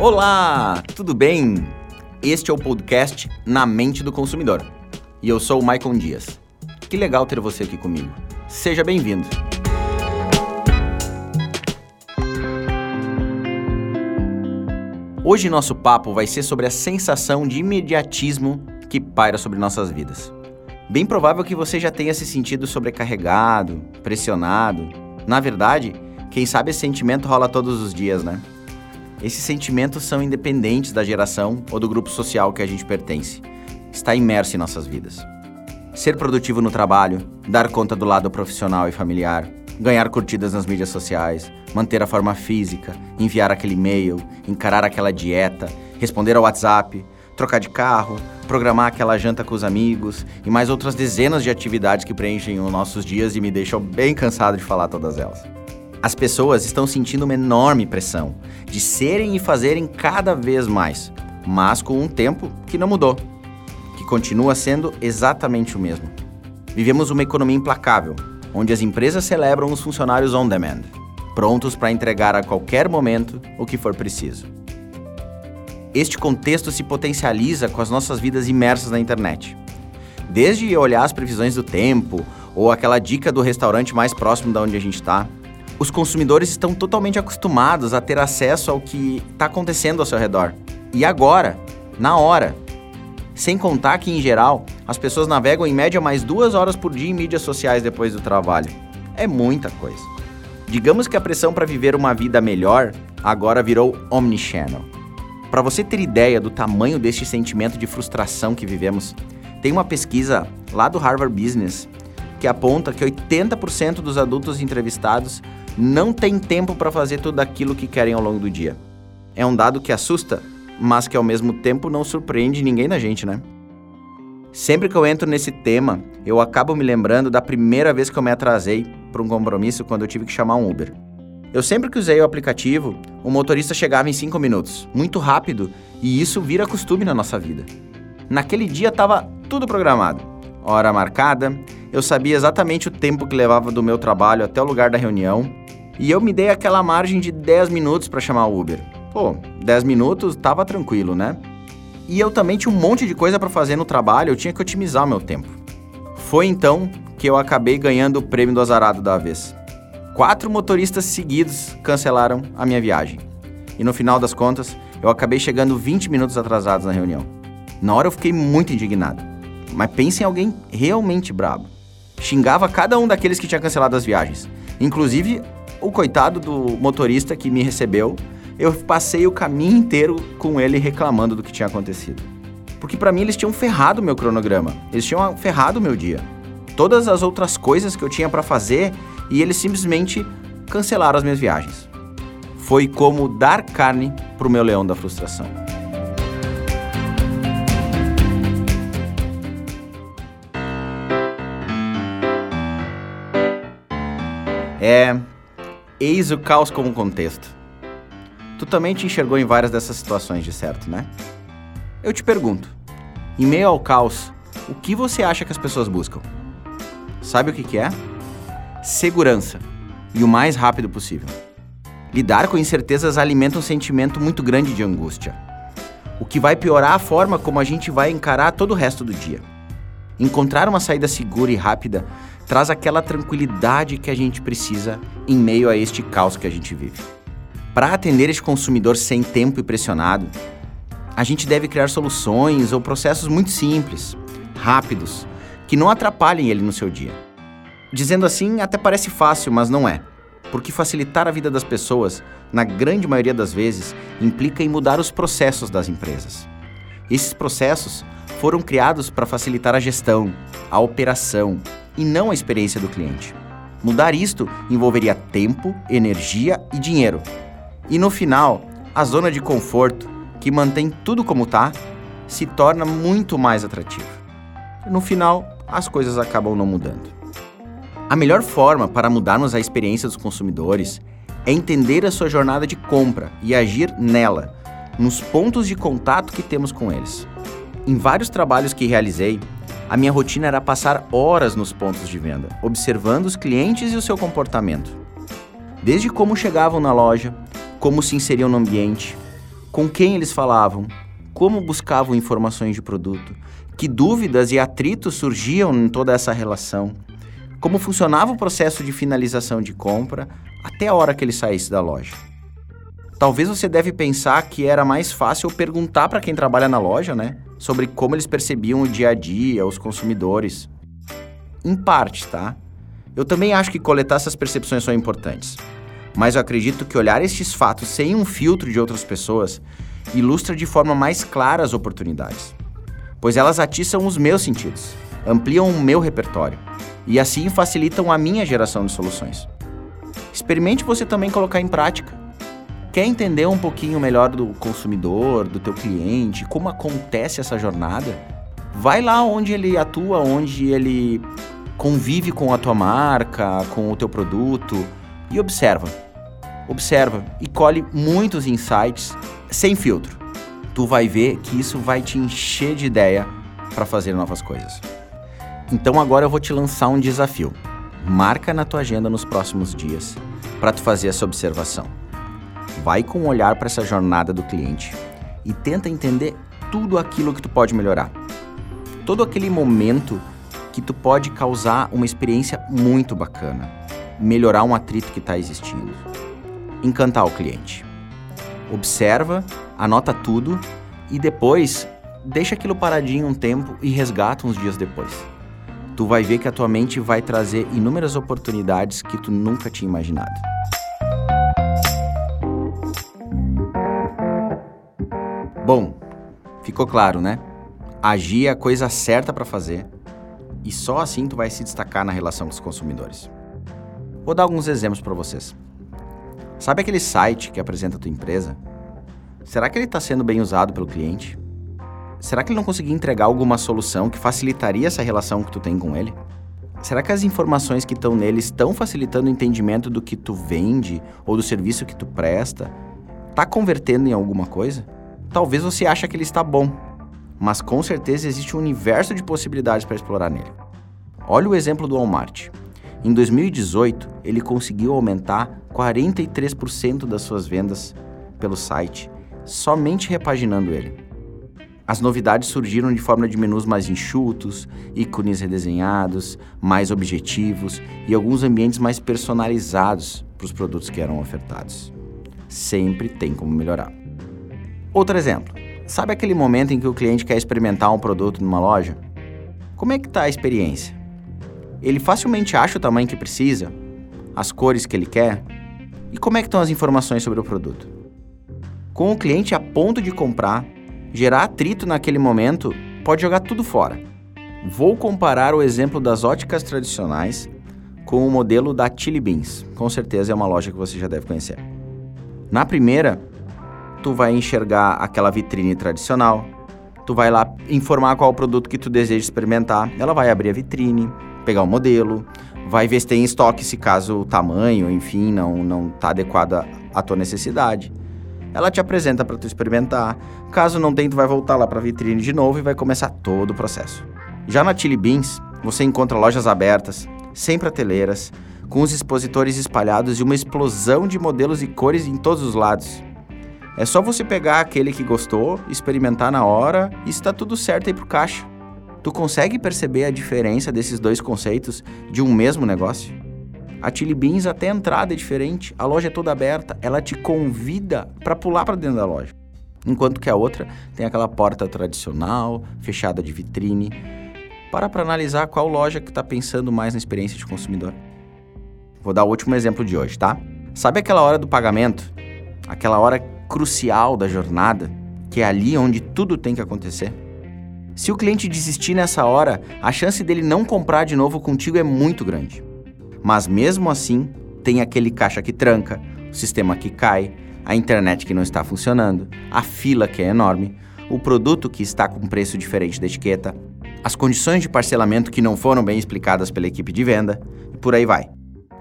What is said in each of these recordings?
Olá, tudo bem? Este é o podcast Na Mente do Consumidor e eu sou o Maicon Dias. Que legal ter você aqui comigo. Seja bem-vindo. Hoje nosso papo vai ser sobre a sensação de imediatismo que paira sobre nossas vidas. Bem provável que você já tenha se sentido sobrecarregado, pressionado. Na verdade, quem sabe esse sentimento rola todos os dias, né? Esses sentimentos são independentes da geração ou do grupo social que a gente pertence. Está imerso em nossas vidas. Ser produtivo no trabalho, dar conta do lado profissional e familiar, ganhar curtidas nas mídias sociais, manter a forma física, enviar aquele e-mail, encarar aquela dieta, responder ao WhatsApp, trocar de carro, programar aquela janta com os amigos e mais outras dezenas de atividades que preenchem os nossos dias e me deixam bem cansado de falar todas elas. As pessoas estão sentindo uma enorme pressão de serem e fazerem cada vez mais, mas com um tempo que não mudou, que continua sendo exatamente o mesmo. Vivemos uma economia implacável, onde as empresas celebram os funcionários on demand, prontos para entregar a qualquer momento o que for preciso. Este contexto se potencializa com as nossas vidas imersas na internet. Desde olhar as previsões do tempo ou aquela dica do restaurante mais próximo da onde a gente está, os consumidores estão totalmente acostumados a ter acesso ao que está acontecendo ao seu redor. E agora, na hora. Sem contar que, em geral, as pessoas navegam em média mais duas horas por dia em mídias sociais depois do trabalho. É muita coisa. Digamos que a pressão para viver uma vida melhor agora virou omnichannel. Para você ter ideia do tamanho deste sentimento de frustração que vivemos, tem uma pesquisa lá do Harvard Business que aponta que 80% dos adultos entrevistados não tem tempo para fazer tudo aquilo que querem ao longo do dia. É um dado que assusta, mas que ao mesmo tempo não surpreende ninguém na gente, né? Sempre que eu entro nesse tema, eu acabo me lembrando da primeira vez que eu me atrasei para um compromisso quando eu tive que chamar um Uber. Eu sempre que usei o aplicativo, o motorista chegava em 5 minutos, muito rápido, e isso vira costume na nossa vida. Naquele dia estava tudo programado. Hora marcada, eu sabia exatamente o tempo que levava do meu trabalho até o lugar da reunião, e eu me dei aquela margem de 10 minutos para chamar o Uber. Pô, 10 minutos tava tranquilo, né? E eu também tinha um monte de coisa para fazer no trabalho, eu tinha que otimizar o meu tempo. Foi então que eu acabei ganhando o prêmio do azarado da vez quatro motoristas seguidos cancelaram a minha viagem. E no final das contas, eu acabei chegando 20 minutos atrasados na reunião. Na hora eu fiquei muito indignado. Mas pense em alguém realmente brabo. Xingava cada um daqueles que tinha cancelado as viagens. Inclusive o coitado do motorista que me recebeu. Eu passei o caminho inteiro com ele reclamando do que tinha acontecido. Porque para mim eles tinham ferrado meu cronograma. Eles tinham ferrado meu dia. Todas as outras coisas que eu tinha para fazer, e eles simplesmente cancelaram as minhas viagens. Foi como dar carne para o meu leão da frustração. É. Eis o caos como contexto. Tu também te enxergou em várias dessas situações, de certo, né? Eu te pergunto: em meio ao caos, o que você acha que as pessoas buscam? Sabe o que, que é? segurança e o mais rápido possível. Lidar com incertezas alimenta um sentimento muito grande de angústia, o que vai piorar a forma como a gente vai encarar todo o resto do dia. Encontrar uma saída segura e rápida traz aquela tranquilidade que a gente precisa em meio a este caos que a gente vive. Para atender este consumidor sem tempo e pressionado, a gente deve criar soluções ou processos muito simples, rápidos, que não atrapalhem ele no seu dia. Dizendo assim, até parece fácil, mas não é. Porque facilitar a vida das pessoas, na grande maioria das vezes, implica em mudar os processos das empresas. Esses processos foram criados para facilitar a gestão, a operação e não a experiência do cliente. Mudar isto envolveria tempo, energia e dinheiro. E no final, a zona de conforto, que mantém tudo como está, se torna muito mais atrativa. No final, as coisas acabam não mudando. A melhor forma para mudarmos a experiência dos consumidores é entender a sua jornada de compra e agir nela, nos pontos de contato que temos com eles. Em vários trabalhos que realizei, a minha rotina era passar horas nos pontos de venda, observando os clientes e o seu comportamento. Desde como chegavam na loja, como se inseriam no ambiente, com quem eles falavam, como buscavam informações de produto, que dúvidas e atritos surgiam em toda essa relação, como funcionava o processo de finalização de compra até a hora que ele saísse da loja. Talvez você deve pensar que era mais fácil perguntar para quem trabalha na loja, né, sobre como eles percebiam o dia a dia, os consumidores. Em parte, tá? Eu também acho que coletar essas percepções são importantes. Mas eu acredito que olhar estes fatos sem um filtro de outras pessoas ilustra de forma mais clara as oportunidades, pois elas atiçam os meus sentidos, ampliam o meu repertório e assim facilitam a minha geração de soluções. Experimente você também colocar em prática. Quer entender um pouquinho melhor do consumidor, do teu cliente, como acontece essa jornada? Vai lá onde ele atua, onde ele convive com a tua marca, com o teu produto e observa. Observa e colhe muitos insights sem filtro. Tu vai ver que isso vai te encher de ideia para fazer novas coisas. Então agora eu vou te lançar um desafio. Marca na tua agenda nos próximos dias para tu fazer essa observação. Vai com um olhar para essa jornada do cliente e tenta entender tudo aquilo que tu pode melhorar. Todo aquele momento que tu pode causar uma experiência muito bacana, melhorar um atrito que está existindo, encantar o cliente observa, anota tudo e depois deixa aquilo paradinho um tempo e resgata uns dias depois. Tu vai ver que a tua mente vai trazer inúmeras oportunidades que tu nunca tinha imaginado. Bom, ficou claro, né? Agir é a coisa certa para fazer e só assim tu vai se destacar na relação com os consumidores. Vou dar alguns exemplos para vocês. Sabe aquele site que apresenta a tua empresa? Será que ele está sendo bem usado pelo cliente? Será que ele não conseguiu entregar alguma solução que facilitaria essa relação que tu tem com ele? Será que as informações que estão nele estão facilitando o entendimento do que tu vende ou do serviço que tu presta? Está convertendo em alguma coisa? Talvez você ache que ele está bom, mas com certeza existe um universo de possibilidades para explorar nele. Olha o exemplo do Walmart. Em 2018, ele conseguiu aumentar 43% das suas vendas pelo site, somente repaginando ele. As novidades surgiram de forma de menus mais enxutos, ícones redesenhados, mais objetivos e alguns ambientes mais personalizados para os produtos que eram ofertados. Sempre tem como melhorar. Outro exemplo. Sabe aquele momento em que o cliente quer experimentar um produto numa loja? Como é que está a experiência? Ele facilmente acha o tamanho que precisa, as cores que ele quer, e como é que estão as informações sobre o produto? Com o cliente a ponto de comprar, gerar atrito naquele momento pode jogar tudo fora. Vou comparar o exemplo das óticas tradicionais com o modelo da Chili Beans. Com certeza é uma loja que você já deve conhecer. Na primeira, tu vai enxergar aquela vitrine tradicional, tu vai lá informar qual o produto que tu deseja experimentar, ela vai abrir a vitrine, pegar o modelo, vai ver se tem estoque, se caso o tamanho, enfim, não não está adequado à tua necessidade. Ela te apresenta para tu experimentar. Caso não tenha, tu vai voltar lá para a vitrine de novo e vai começar todo o processo. Já na Chili Beans, você encontra lojas abertas, sem prateleiras, com os expositores espalhados e uma explosão de modelos e cores em todos os lados. É só você pegar aquele que gostou, experimentar na hora e está tudo certo aí pro caixa. Tu consegue perceber a diferença desses dois conceitos de um mesmo negócio? A Chili Beans até a entrada é diferente, a loja é toda aberta, ela te convida para pular para dentro da loja. Enquanto que a outra tem aquela porta tradicional, fechada de vitrine. Para para analisar qual loja que está pensando mais na experiência de consumidor. Vou dar o último exemplo de hoje, tá? Sabe aquela hora do pagamento? Aquela hora crucial da jornada, que é ali onde tudo tem que acontecer? Se o cliente desistir nessa hora, a chance dele não comprar de novo contigo é muito grande. Mas mesmo assim, tem aquele caixa que tranca, o sistema que cai, a internet que não está funcionando, a fila que é enorme, o produto que está com preço diferente da etiqueta, as condições de parcelamento que não foram bem explicadas pela equipe de venda, e por aí vai.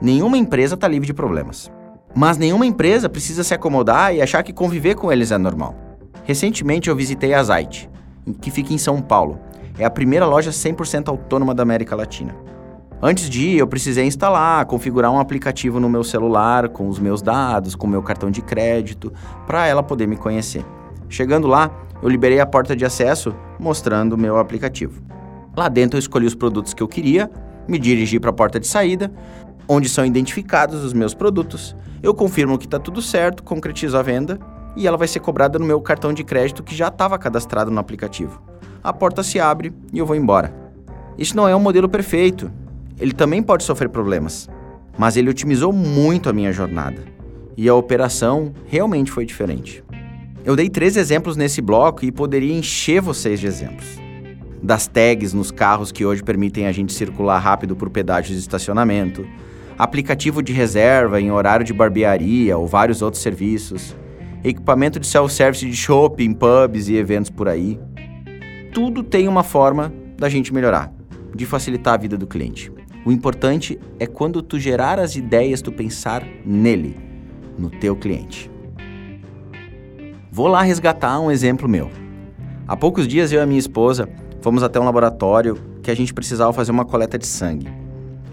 Nenhuma empresa está livre de problemas. Mas nenhuma empresa precisa se acomodar e achar que conviver com eles é normal. Recentemente eu visitei a Zite, que fica em São Paulo. É a primeira loja 100% autônoma da América Latina. Antes de ir, eu precisei instalar, configurar um aplicativo no meu celular com os meus dados, com meu cartão de crédito, para ela poder me conhecer. Chegando lá, eu liberei a porta de acesso mostrando o meu aplicativo. Lá dentro eu escolhi os produtos que eu queria, me dirigi para a porta de saída, onde são identificados os meus produtos. Eu confirmo que está tudo certo, concretizo a venda e ela vai ser cobrada no meu cartão de crédito que já estava cadastrado no aplicativo. A porta se abre e eu vou embora. Isso não é um modelo perfeito. Ele também pode sofrer problemas, mas ele otimizou muito a minha jornada. E a operação realmente foi diferente. Eu dei três exemplos nesse bloco e poderia encher vocês de exemplos. Das tags nos carros que hoje permitem a gente circular rápido por pedágios de estacionamento, aplicativo de reserva em horário de barbearia ou vários outros serviços, equipamento de self-service de shopping, pubs e eventos por aí. Tudo tem uma forma da gente melhorar, de facilitar a vida do cliente. O importante é quando tu gerar as ideias, tu pensar nele, no teu cliente. Vou lá resgatar um exemplo meu. Há poucos dias eu e a minha esposa fomos até um laboratório que a gente precisava fazer uma coleta de sangue.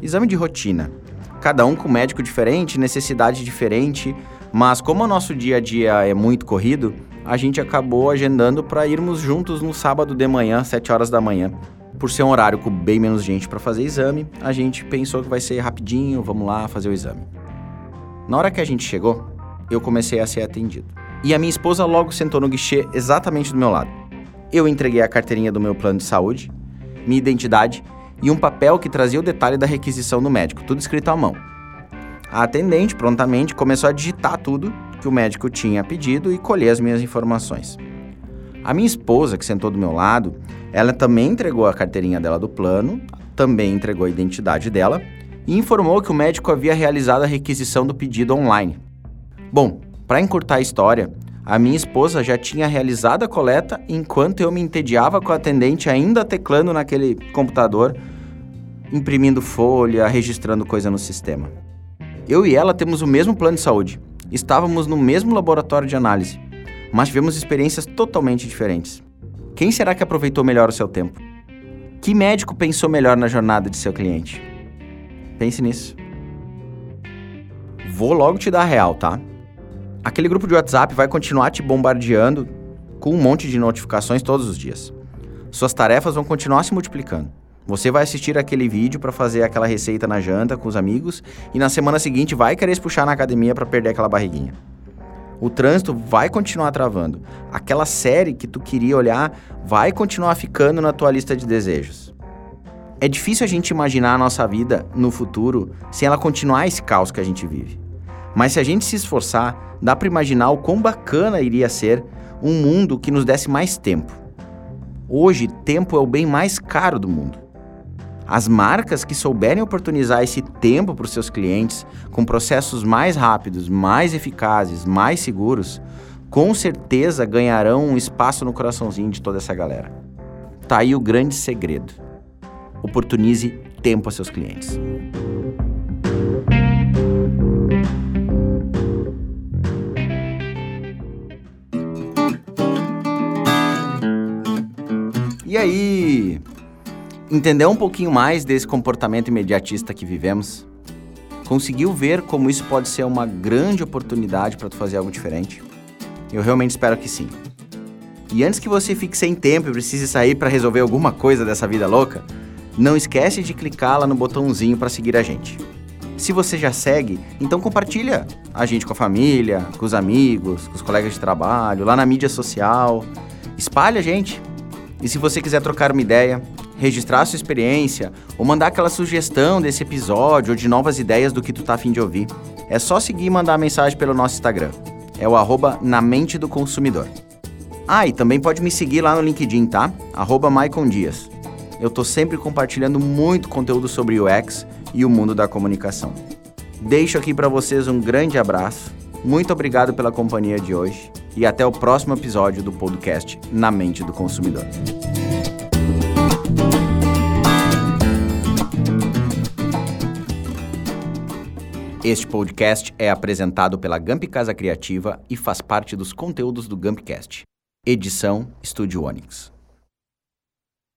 Exame de rotina. Cada um com médico diferente, necessidade diferente, mas como o nosso dia a dia é muito corrido, a gente acabou agendando para irmos juntos no sábado de manhã, 7 horas da manhã. Por ser um horário com bem menos gente para fazer exame, a gente pensou que vai ser rapidinho, vamos lá fazer o exame. Na hora que a gente chegou, eu comecei a ser atendido. E a minha esposa logo sentou no guichê exatamente do meu lado. Eu entreguei a carteirinha do meu plano de saúde, minha identidade e um papel que trazia o detalhe da requisição do médico, tudo escrito à mão. A atendente prontamente começou a digitar tudo que o médico tinha pedido e colher as minhas informações. A minha esposa, que sentou do meu lado, ela também entregou a carteirinha dela do plano, também entregou a identidade dela e informou que o médico havia realizado a requisição do pedido online. Bom, para encurtar a história, a minha esposa já tinha realizado a coleta enquanto eu me entediava com a atendente ainda teclando naquele computador, imprimindo folha, registrando coisa no sistema. Eu e ela temos o mesmo plano de saúde. Estávamos no mesmo laboratório de análise, mas tivemos experiências totalmente diferentes. Quem será que aproveitou melhor o seu tempo? Que médico pensou melhor na jornada de seu cliente? Pense nisso. Vou logo te dar a real, tá? Aquele grupo de WhatsApp vai continuar te bombardeando com um monte de notificações todos os dias. Suas tarefas vão continuar se multiplicando. Você vai assistir aquele vídeo para fazer aquela receita na janta com os amigos e na semana seguinte vai querer se puxar na academia para perder aquela barriguinha. O trânsito vai continuar travando. Aquela série que tu queria olhar vai continuar ficando na tua lista de desejos. É difícil a gente imaginar a nossa vida no futuro sem ela continuar esse caos que a gente vive. Mas se a gente se esforçar, dá para imaginar o quão bacana iria ser um mundo que nos desse mais tempo. Hoje, tempo é o bem mais caro do mundo. As marcas que souberem oportunizar esse tempo para os seus clientes com processos mais rápidos, mais eficazes, mais seguros, com certeza ganharão um espaço no coraçãozinho de toda essa galera. Tá aí o grande segredo. Oportunize tempo a seus clientes. Entender um pouquinho mais desse comportamento imediatista que vivemos? Conseguiu ver como isso pode ser uma grande oportunidade para tu fazer algo diferente? Eu realmente espero que sim. E antes que você fique sem tempo e precise sair para resolver alguma coisa dessa vida louca, não esquece de clicar lá no botãozinho para seguir a gente. Se você já segue, então compartilha a gente com a família, com os amigos, com os colegas de trabalho, lá na mídia social. Espalha a gente. E se você quiser trocar uma ideia, registrar sua experiência ou mandar aquela sugestão desse episódio ou de novas ideias do que tu tá afim de ouvir, é só seguir e mandar mensagem pelo nosso Instagram. É o arroba na mente do consumidor. Ah, e também pode me seguir lá no LinkedIn, tá? Arroba Maicon Dias. Eu tô sempre compartilhando muito conteúdo sobre UX e o mundo da comunicação. Deixo aqui para vocês um grande abraço. Muito obrigado pela companhia de hoje e até o próximo episódio do podcast Na Mente do Consumidor. Este podcast é apresentado pela Gamp Casa Criativa e faz parte dos conteúdos do Gampcast. Edição Estúdio Onix.